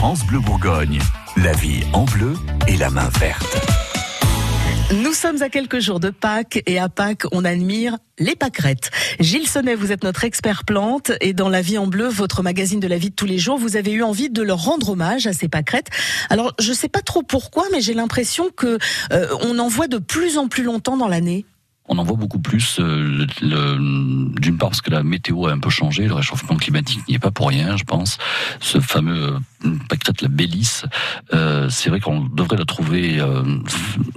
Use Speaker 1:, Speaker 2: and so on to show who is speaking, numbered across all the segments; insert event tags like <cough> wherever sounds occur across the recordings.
Speaker 1: France Bleu Bourgogne. La vie en bleu et la main verte.
Speaker 2: Nous sommes à quelques jours de Pâques et à Pâques, on admire les pâquerettes. Gilles Sonnet, vous êtes notre expert plante et dans La vie en bleu, votre magazine de la vie de tous les jours, vous avez eu envie de leur rendre hommage à ces pâquerettes. Alors, je sais pas trop pourquoi, mais j'ai l'impression que euh, on en voit de plus en plus longtemps dans l'année
Speaker 3: on en voit beaucoup plus. Euh, d'une part parce que la météo a un peu changé, le réchauffement climatique n'y est pas pour rien, je pense. Ce fameux euh, pâquerette, la Bélis, euh, c'est vrai qu'on devrait la trouver euh,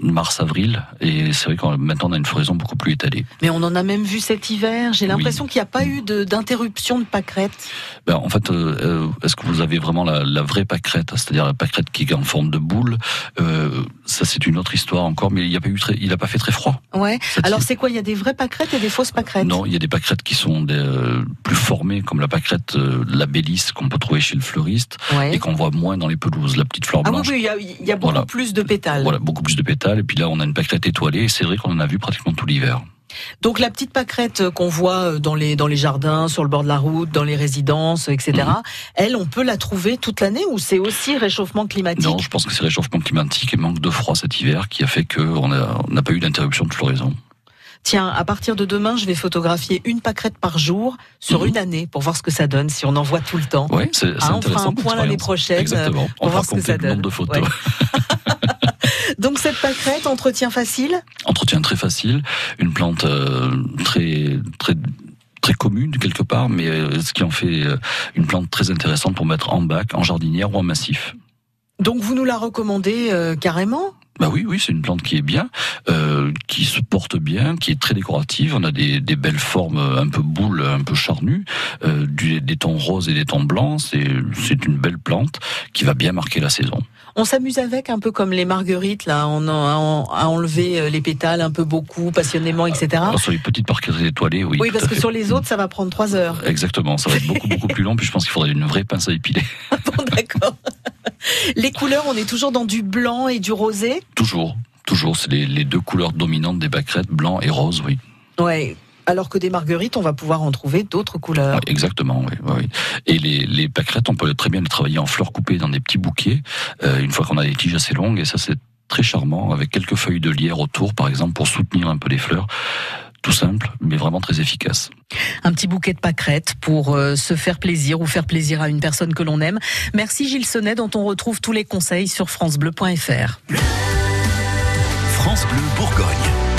Speaker 3: mars-avril, et c'est vrai qu'on maintenant on a une floraison beaucoup plus étalée.
Speaker 2: Mais on en a même vu cet hiver. J'ai l'impression qu'il n'y a pas eu d'interruption de, pâquerette.
Speaker 3: Ben, en fait, est-ce que vous avez vraiment la, la vraie pâquerette, c'est-à-dire la pâquerette qui est en forme de boule Ça, c'est une autre histoire encore, mais il n'a pas eu très, il a pas fait très froid.
Speaker 2: Ouais. Alors c'est quoi? Il y a des vraies pâquerettes et des fausses pâquerettes?
Speaker 3: Non, il y a des pâquerettes qui sont des, euh, plus formées, comme la pâquerette, euh, la Bélis, qu'on peut trouver chez le fleuriste, et qu'on voit moins dans les pelouses, la petite fleur blanche.
Speaker 2: Ah oui, oui il y a, beaucoup plus de pétales.
Speaker 3: Voilà, beaucoup plus de pétales. Et puis là, on a une pâquerette étoilée, et c'est vrai qu'on en a vu pratiquement tout l'hiver.
Speaker 2: Donc la petite pâquerette qu'on voit dans les dans les jardins, sur le bord de la route, dans les résidences, etc. Mhm. Elle, on peut la trouver toute l'année ou c'est aussi réchauffement climatique?
Speaker 3: Non, je pense que c'est réchauffement climatique et manque de froid cet hiver qui a fait qu'on n'a pas eu d'interruption de floraison
Speaker 2: tiens, à partir de demain, je vais photographier une pâquerette par jour sur mhm. une année pour voir ce que ça donne, si on en voit tout le temps.
Speaker 3: Oui, c'est
Speaker 2: ah, On fera un point l'année prochaine
Speaker 3: Exactement.
Speaker 2: pour voir ce que ça donne.
Speaker 3: de photos. <laughs>
Speaker 2: Donc cette pâquerette, entretien facile?
Speaker 3: Entretien très facile, une plante euh, très très très commune quelque part, mais euh, ce qui en fait euh, une plante très intéressante pour mettre en bac, en jardinière ou en massif.
Speaker 2: Donc vous nous la recommandez carrément?
Speaker 3: Bah oui, oui, c'est une plante qui est bien, euh, qui se porte bien, qui est très décorative. On a des, des belles formes un peu boules, un peu charnues, euh, du, des tons roses et des tons blancs. C'est une belle plante qui va bien marquer la saison.
Speaker 2: On s'amuse avec un peu comme les marguerites là, on a, a enlevé euh, les pétales un peu beaucoup, passionnément, etc.
Speaker 3: Alors, sur les petites parquettes étoilées, oui.
Speaker 2: Oui, parce que sur les autres, ça va prendre trois heures.
Speaker 3: Exactement, ça va être beaucoup beaucoup plus long. Puis je pense qu'il faudrait une vraie pince à épiler. <laughs>
Speaker 2: bon, d'accord. <laughs> <laughs> Les couleurs, on est toujours dans du blanc et du rosé
Speaker 3: Toujours, toujours. C'est les, deux couleurs dominantes des pâquerettes, blanc et rose, oui.
Speaker 2: Ouais. Alors que des marguerites, on va pouvoir en trouver d'autres couleurs.
Speaker 3: exactement, oui, oui. Et les, les pâquerettes, on peut très bien les travailler en fleurs coupées dans des petits bouquets, euh, une fois qu'on a des tiges assez longues, et ça c'est très charmant, avec quelques feuilles de lierre autour, par exemple, pour soutenir un peu les fleurs tout simple, mais vraiment très efficace.
Speaker 2: Un petit bouquet de pâquerettes pour euh, se faire plaisir ou faire plaisir à une personne que l'on aime. Merci Gilles Sonnet, dont on retrouve tous les conseils sur francebleu.fr.
Speaker 1: France Bleu Bourgogne.